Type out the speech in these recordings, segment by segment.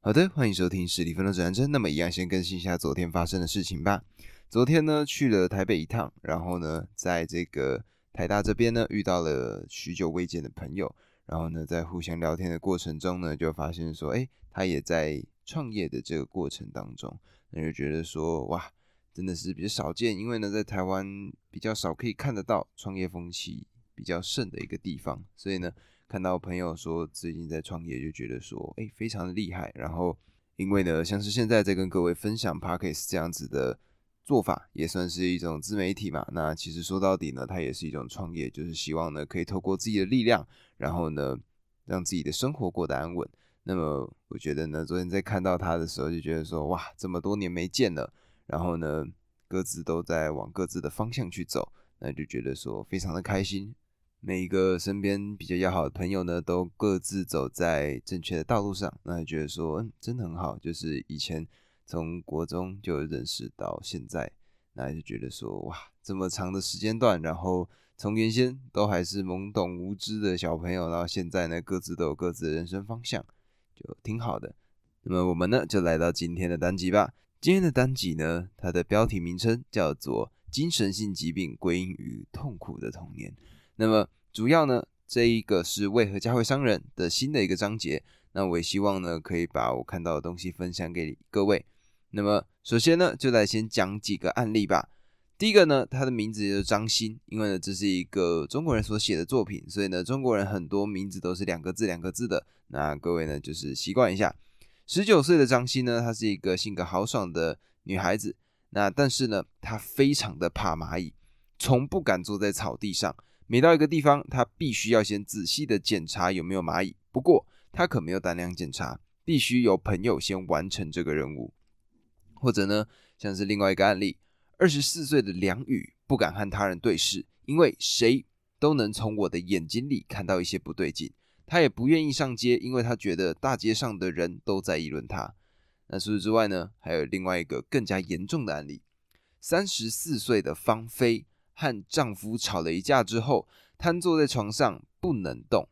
好的，欢迎收听十里分的指南针。那么，一样先更新一下昨天发生的事情吧。昨天呢，去了台北一趟，然后呢，在这个台大这边呢，遇到了许久未见的朋友，然后呢，在互相聊天的过程中呢，就发现说，哎，他也在创业的这个过程当中，那就觉得说，哇，真的是比较少见，因为呢，在台湾比较少可以看得到创业风气比较盛的一个地方，所以呢。看到朋友说最近在创业，就觉得说，哎，非常的厉害。然后，因为呢，像是现在在跟各位分享 Parkes 这样子的做法，也算是一种自媒体嘛。那其实说到底呢，它也是一种创业，就是希望呢，可以透过自己的力量，然后呢，让自己的生活过得安稳。那么，我觉得呢，昨天在看到他的时候，就觉得说，哇，这么多年没见了，然后呢，各自都在往各自的方向去走，那就觉得说，非常的开心。每一个身边比较要好的朋友呢，都各自走在正确的道路上，那觉得说，嗯，真的很好。就是以前从国中就认识到现在，那就觉得说，哇，这么长的时间段，然后从原先都还是懵懂无知的小朋友，然后现在呢，各自都有各自的人生方向，就挺好的。那么我们呢，就来到今天的单集吧。今天的单集呢，它的标题名称叫做《精神性疾病归因于痛苦的童年》。那么主要呢，这一个是为何教会商人的新的一个章节。那我也希望呢，可以把我看到的东西分享给各位。那么首先呢，就来先讲几个案例吧。第一个呢，他的名字就是张欣，因为呢这是一个中国人所写的作品，所以呢中国人很多名字都是两个字两个字的。那各位呢就是习惯一下。十九岁的张欣呢，她是一个性格豪爽的女孩子。那但是呢，她非常的怕蚂蚁，从不敢坐在草地上。每到一个地方，他必须要先仔细的检查有没有蚂蚁。不过他可没有胆量检查，必须由朋友先完成这个任务。或者呢，像是另外一个案例，二十四岁的梁宇不敢和他人对视，因为谁都能从我的眼睛里看到一些不对劲。他也不愿意上街，因为他觉得大街上的人都在议论他。那除此之外呢，还有另外一个更加严重的案例，三十四岁的方飞。和丈夫吵了一架之后，瘫坐在床上不能动，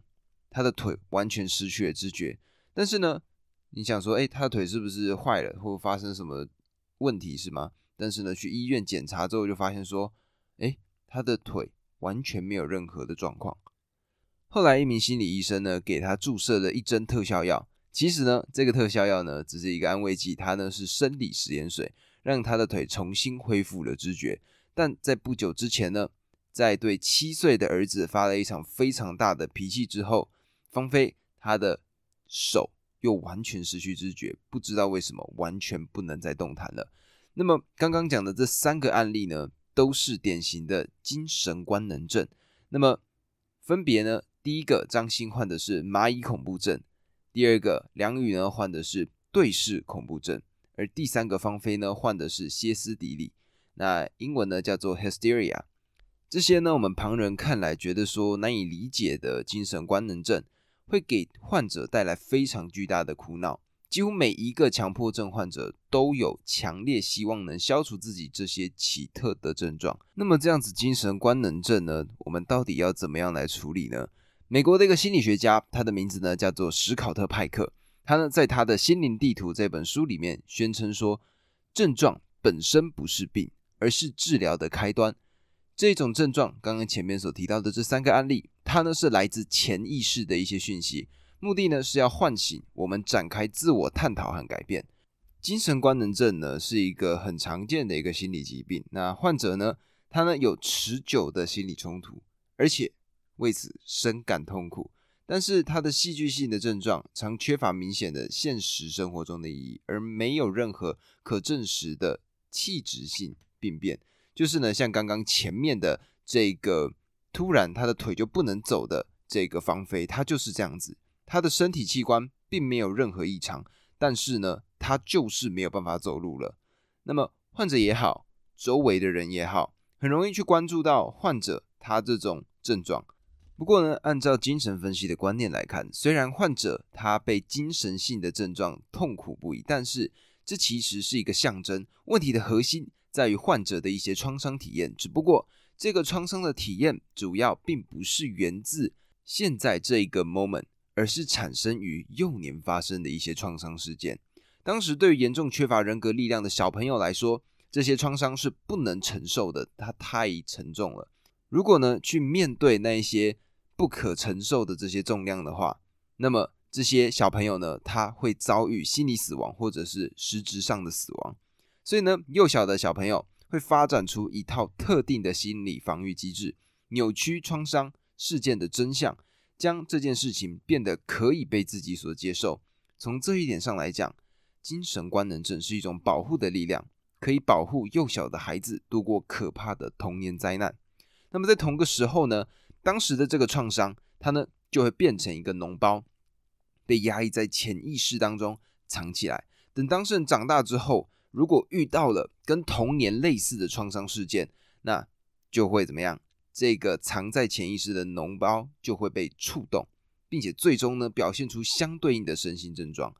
她的腿完全失去了知觉。但是呢，你想说，哎，她的腿是不是坏了，或发生什么问题是吗？但是呢，去医院检查之后就发现说，哎，她的腿完全没有任何的状况。后来一名心理医生呢，给她注射了一针特效药。其实呢，这个特效药呢，只是一个安慰剂，它呢是生理食盐水，让她的腿重新恢复了知觉。但在不久之前呢，在对七岁的儿子发了一场非常大的脾气之后，芳菲他的手又完全失去知觉，不知道为什么完全不能再动弹了。那么刚刚讲的这三个案例呢，都是典型的精神官能症。那么分别呢，第一个张欣患的是蚂蚁恐怖症，第二个梁宇呢患的是对视恐怖症，而第三个芳菲呢患的是歇斯底里。那英文呢叫做 hysteria，这些呢我们旁人看来觉得说难以理解的精神官能症，会给患者带来非常巨大的苦恼。几乎每一个强迫症患者都有强烈希望能消除自己这些奇特的症状。那么这样子精神官能症呢，我们到底要怎么样来处理呢？美国的一个心理学家，他的名字呢叫做史考特派克，他呢在他的心灵地图这本书里面宣称说，症状本身不是病。而是治疗的开端。这种症状，刚刚前面所提到的这三个案例，它呢是来自潜意识的一些讯息，目的呢是要唤醒我们展开自我探讨和改变。精神官能症呢是一个很常见的一个心理疾病。那患者呢，他呢有持久的心理冲突，而且为此深感痛苦。但是他的戏剧性的症状常缺乏明显的现实生活中的意义，而没有任何可证实的器质性。病变就是呢，像刚刚前面的这个突然他的腿就不能走的这个芳菲，他就是这样子，他的身体器官并没有任何异常，但是呢，他就是没有办法走路了。那么患者也好，周围的人也好，很容易去关注到患者他这种症状。不过呢，按照精神分析的观念来看，虽然患者他被精神性的症状痛苦不已，但是这其实是一个象征，问题的核心。在于患者的一些创伤体验，只不过这个创伤的体验主要并不是源自现在这一个 moment，而是产生于幼年发生的一些创伤事件。当时对于严重缺乏人格力量的小朋友来说，这些创伤是不能承受的，它太沉重了。如果呢去面对那一些不可承受的这些重量的话，那么这些小朋友呢，他会遭遇心理死亡或者是实质上的死亡。所以呢，幼小的小朋友会发展出一套特定的心理防御机制，扭曲创伤事件的真相，将这件事情变得可以被自己所接受。从这一点上来讲，精神官能症是一种保护的力量，可以保护幼小的孩子度过可怕的童年灾难。那么在同个时候呢，当时的这个创伤，它呢就会变成一个脓包，被压抑在潜意识当中藏起来。等当事人长大之后，如果遇到了跟童年类似的创伤事件，那就会怎么样？这个藏在潜意识的脓包就会被触动，并且最终呢表现出相对应的身心症状。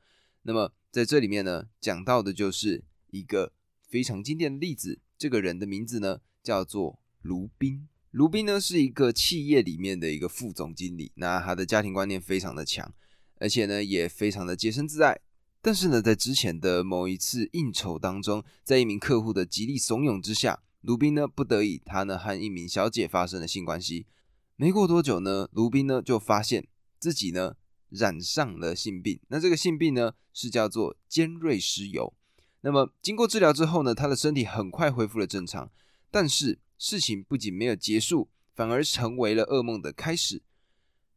那么在这里面呢，讲到的就是一个非常经典的例子。这个人的名字呢叫做卢宾。卢宾呢是一个企业里面的一个副总经理，那他的家庭观念非常的强，而且呢也非常的洁身自爱。但是呢，在之前的某一次应酬当中，在一名客户的极力怂恿之下，卢宾呢不得已，他呢和一名小姐发生了性关系。没过多久呢，卢宾呢就发现自己呢染上了性病。那这个性病呢是叫做尖锐湿疣。那么经过治疗之后呢，他的身体很快恢复了正常。但是事情不仅没有结束，反而成为了噩梦的开始。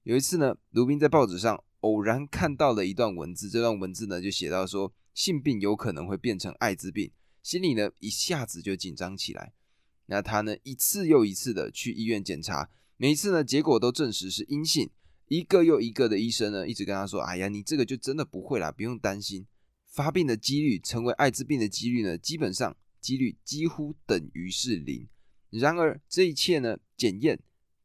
有一次呢，卢宾在报纸上。偶然看到了一段文字，这段文字呢就写到说性病有可能会变成艾滋病，心里呢一下子就紧张起来。那他呢一次又一次的去医院检查，每一次呢结果都证实是阴性。一个又一个的医生呢一直跟他说：“哎呀，你这个就真的不会啦，不用担心，发病的几率成为艾滋病的几率呢，基本上几率几乎等于是零。”然而这一切呢检验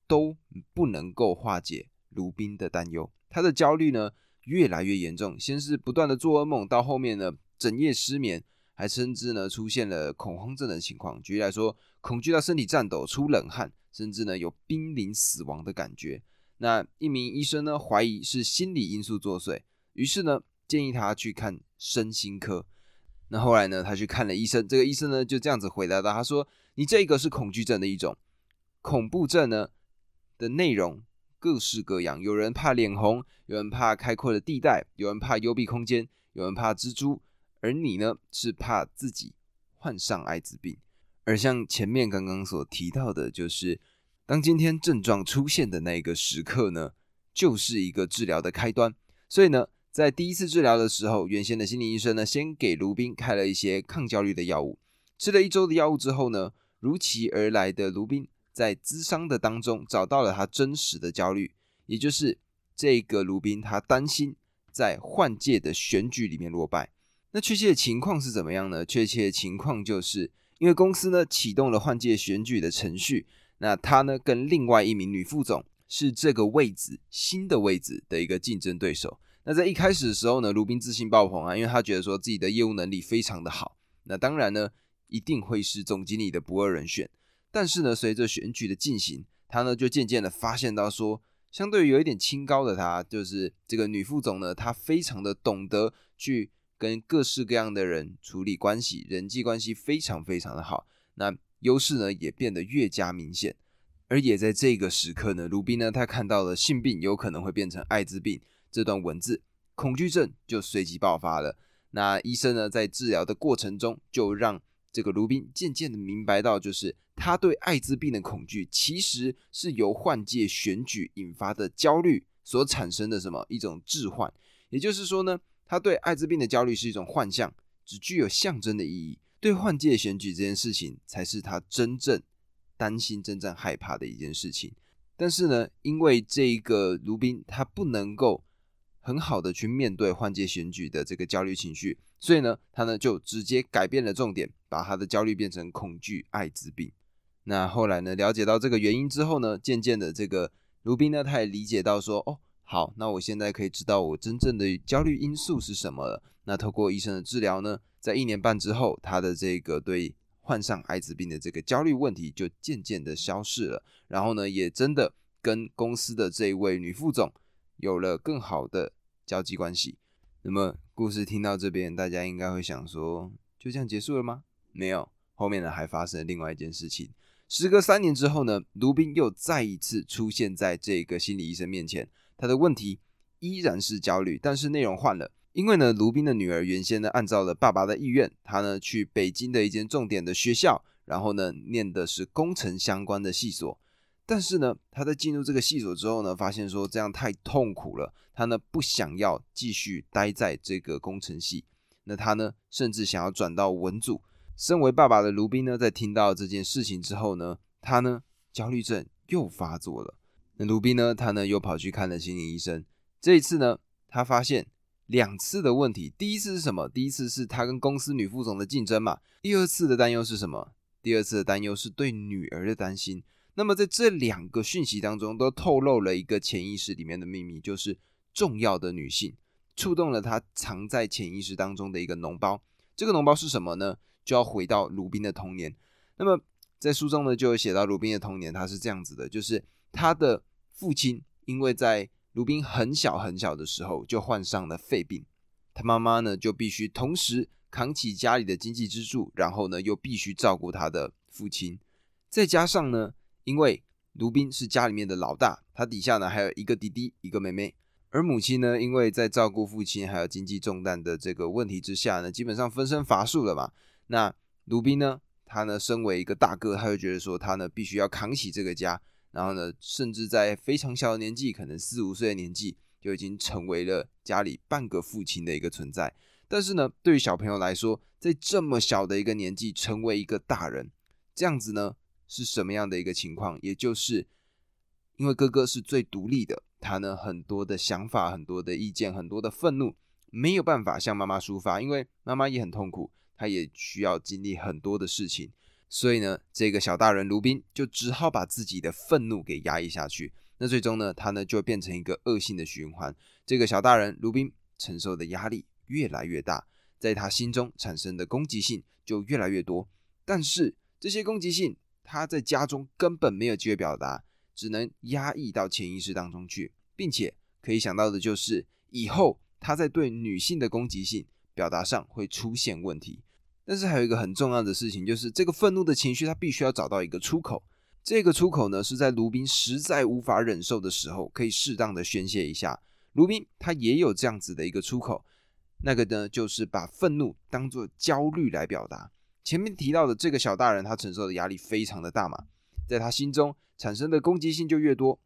都不能够化解卢宾的担忧。他的焦虑呢越来越严重，先是不断的做噩梦，到后面呢整夜失眠，还甚至呢出现了恐慌症的情况。举例来说，恐惧到身体颤抖、出冷汗，甚至呢有濒临死亡的感觉。那一名医生呢怀疑是心理因素作祟，于是呢建议他去看身心科。那后来呢他去看了医生，这个医生呢就这样子回答到：“他说你这个是恐惧症的一种，恐怖症呢的内容。”各式各样，有人怕脸红，有人怕开阔的地带，有人怕幽闭空间，有人怕蜘蛛，而你呢，是怕自己患上艾滋病。而像前面刚刚所提到的，就是当今天症状出现的那个时刻呢，就是一个治疗的开端。所以呢，在第一次治疗的时候，原先的心理医生呢，先给卢宾开了一些抗焦虑的药物。吃了一周的药物之后呢，如期而来的卢宾。在咨商的当中找到了他真实的焦虑，也就是这个卢宾他担心在换届的选举里面落败。那确切的情况是怎么样呢？确切的情况就是因为公司呢启动了换届选举的程序，那他呢跟另外一名女副总是这个位置新的位置的一个竞争对手。那在一开始的时候呢，卢宾自信爆棚啊，因为他觉得说自己的业务能力非常的好，那当然呢一定会是总经理的不二人选。但是呢，随着选举的进行，他呢就渐渐的发现到说，相对于有一点清高的他，就是这个女副总呢，她非常的懂得去跟各式各样的人处理关系，人际关系非常非常的好。那优势呢也变得越加明显。而也在这个时刻呢，卢宾呢他看到了性病有可能会变成艾滋病这段文字，恐惧症就随即爆发了。那医生呢在治疗的过程中，就让这个卢宾渐渐的明白到，就是他对艾滋病的恐惧，其实是由换届选举引发的焦虑所产生的什么一种置换。也就是说呢，他对艾滋病的焦虑是一种幻象，只具有象征的意义。对换届选举这件事情，才是他真正担心、真正害怕的一件事情。但是呢，因为这一个卢宾他不能够很好的去面对换届选举的这个焦虑情绪。所以呢，他呢就直接改变了重点，把他的焦虑变成恐惧艾滋病。那后来呢，了解到这个原因之后呢，渐渐的这个卢宾呢，他也理解到说，哦，好，那我现在可以知道我真正的焦虑因素是什么了。那透过医生的治疗呢，在一年半之后，他的这个对患上艾滋病的这个焦虑问题就渐渐的消失了。然后呢，也真的跟公司的这一位女副总有了更好的交际关系。那么故事听到这边，大家应该会想说，就这样结束了吗？没有，后面呢还发生了另外一件事情。时隔三年之后呢，卢宾又再一次出现在这个心理医生面前，他的问题依然是焦虑，但是内容换了。因为呢，卢宾的女儿原先呢，按照了爸爸的意愿，她呢去北京的一间重点的学校，然后呢念的是工程相关的系所。但是呢，她在进入这个系所之后呢，发现说这样太痛苦了，她呢不想要继续待在这个工程系。那她呢，甚至想要转到文组。身为爸爸的卢宾呢，在听到这件事情之后呢，他呢焦虑症又发作了。那卢宾呢，他呢又跑去看了心理医生。这一次呢，他发现。两次的问题，第一次是什么？第一次是他跟公司女副总的竞争嘛。第二次的担忧是什么？第二次的担忧是对女儿的担心。那么在这两个讯息当中，都透露了一个潜意识里面的秘密，就是重要的女性触动了他藏在潜意识当中的一个脓包。这个脓包是什么呢？就要回到鲁宾的童年。那么在书中呢，就有写到鲁宾的童年，他是这样子的，就是他的父亲因为在卢宾很小很小的时候就患上了肺病，他妈妈呢就必须同时扛起家里的经济支柱，然后呢又必须照顾他的父亲，再加上呢，因为卢宾是家里面的老大，他底下呢还有一个弟弟一个妹妹，而母亲呢因为在照顾父亲还有经济重担的这个问题之下呢，基本上分身乏术了嘛。那卢宾呢，他呢身为一个大哥，他就觉得说他呢必须要扛起这个家。然后呢，甚至在非常小的年纪，可能四五岁的年纪，就已经成为了家里半个父亲的一个存在。但是呢，对于小朋友来说，在这么小的一个年纪成为一个大人，这样子呢，是什么样的一个情况？也就是因为哥哥是最独立的，他呢很多的想法、很多的意见、很多的愤怒，没有办法向妈妈抒发，因为妈妈也很痛苦，他也需要经历很多的事情。所以呢，这个小大人卢宾就只好把自己的愤怒给压抑下去。那最终呢，他呢就变成一个恶性的循环。这个小大人卢宾承受的压力越来越大，在他心中产生的攻击性就越来越多。但是这些攻击性，他在家中根本没有机会表达，只能压抑到潜意识当中去，并且可以想到的就是，以后他在对女性的攻击性表达上会出现问题。但是还有一个很重要的事情，就是这个愤怒的情绪，他必须要找到一个出口。这个出口呢，是在卢宾实在无法忍受的时候，可以适当的宣泄一下。卢宾他也有这样子的一个出口，那个呢，就是把愤怒当做焦虑来表达。前面提到的这个小大人，他承受的压力非常的大嘛，在他心中产生的攻击性就越多。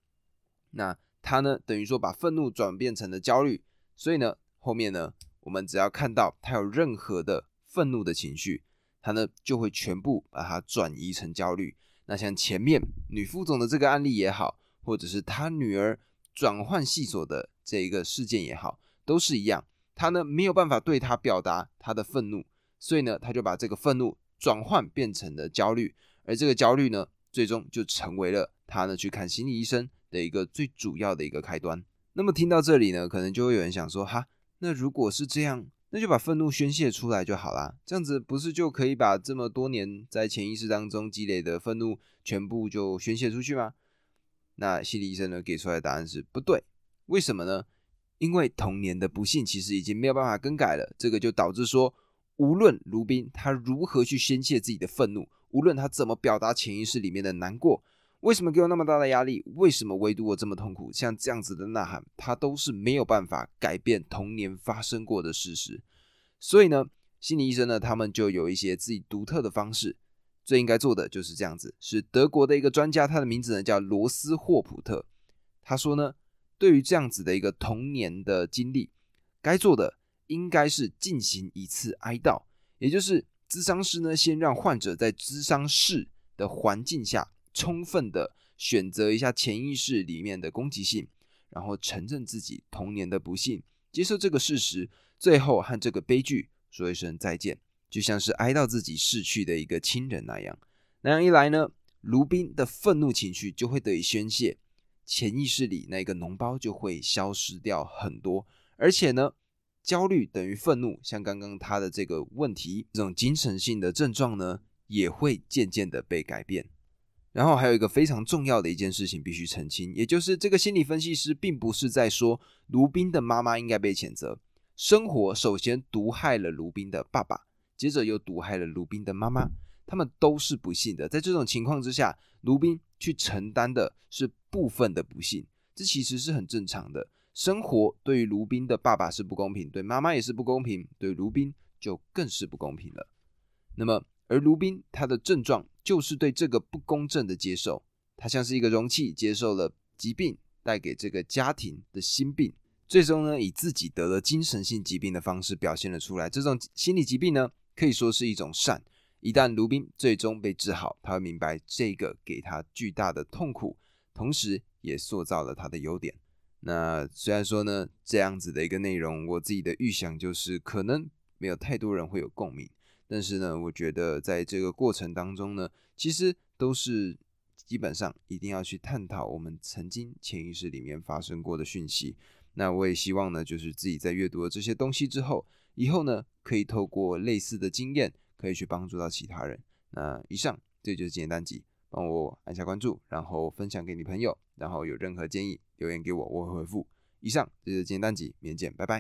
那他呢，等于说把愤怒转变成了焦虑，所以呢，后面呢，我们只要看到他有任何的。愤怒的情绪，他呢就会全部把它转移成焦虑。那像前面女副总的这个案例也好，或者是他女儿转换系所的这一个事件也好，都是一样。他呢没有办法对他表达他的愤怒，所以呢他就把这个愤怒转换变成了焦虑，而这个焦虑呢，最终就成为了他呢去看心理医生的一个最主要的一个开端。那么听到这里呢，可能就会有人想说：哈，那如果是这样？那就把愤怒宣泄出来就好啦，这样子不是就可以把这么多年在潜意识当中积累的愤怒全部就宣泄出去吗？那心理医生呢给出来的答案是不对，为什么呢？因为童年的不幸其实已经没有办法更改了，这个就导致说，无论卢宾他如何去宣泄自己的愤怒，无论他怎么表达潜意识里面的难过。为什么给我那么大的压力？为什么唯独我这么痛苦？像这样子的呐喊，他都是没有办法改变童年发生过的事实。所以呢，心理医生呢，他们就有一些自己独特的方式。最应该做的就是这样子。是德国的一个专家，他的名字呢叫罗斯霍普特。他说呢，对于这样子的一个童年的经历，该做的应该是进行一次哀悼，也就是咨商师呢，先让患者在咨商室的环境下。充分的选择一下潜意识里面的攻击性，然后承认自己童年的不幸，接受这个事实，最后和这个悲剧说一声再见，就像是哀悼自己逝去的一个亲人那样。那样一来呢，卢宾的愤怒情绪就会得以宣泄，潜意识里那个脓包就会消失掉很多，而且呢，焦虑等于愤怒，像刚刚他的这个问题，这种精神性的症状呢，也会渐渐的被改变。然后还有一个非常重要的一件事情必须澄清，也就是这个心理分析师并不是在说卢宾的妈妈应该被谴责。生活首先毒害了卢宾的爸爸，接着又毒害了卢宾的妈妈，他们都是不幸的。在这种情况之下，卢宾去承担的是部分的不幸，这其实是很正常的。生活对于卢宾的爸爸是不公平，对妈妈也是不公平，对卢宾就更是不公平了。那么，而卢宾他的症状就是对这个不公正的接受，他像是一个容器，接受了疾病带给这个家庭的心病，最终呢，以自己得了精神性疾病的方式表现了出来。这种心理疾病呢，可以说是一种善。一旦卢宾最终被治好，他会明白这个给他巨大的痛苦，同时也塑造了他的优点。那虽然说呢，这样子的一个内容，我自己的预想就是可能没有太多人会有共鸣。但是呢，我觉得在这个过程当中呢，其实都是基本上一定要去探讨我们曾经潜意识里面发生过的讯息。那我也希望呢，就是自己在阅读了这些东西之后，以后呢，可以透过类似的经验，可以去帮助到其他人。那以上这就是今天单集，帮我按下关注，然后分享给你朋友，然后有任何建议留言给我，我会回复。以上这就是今天单集，明天见，拜拜。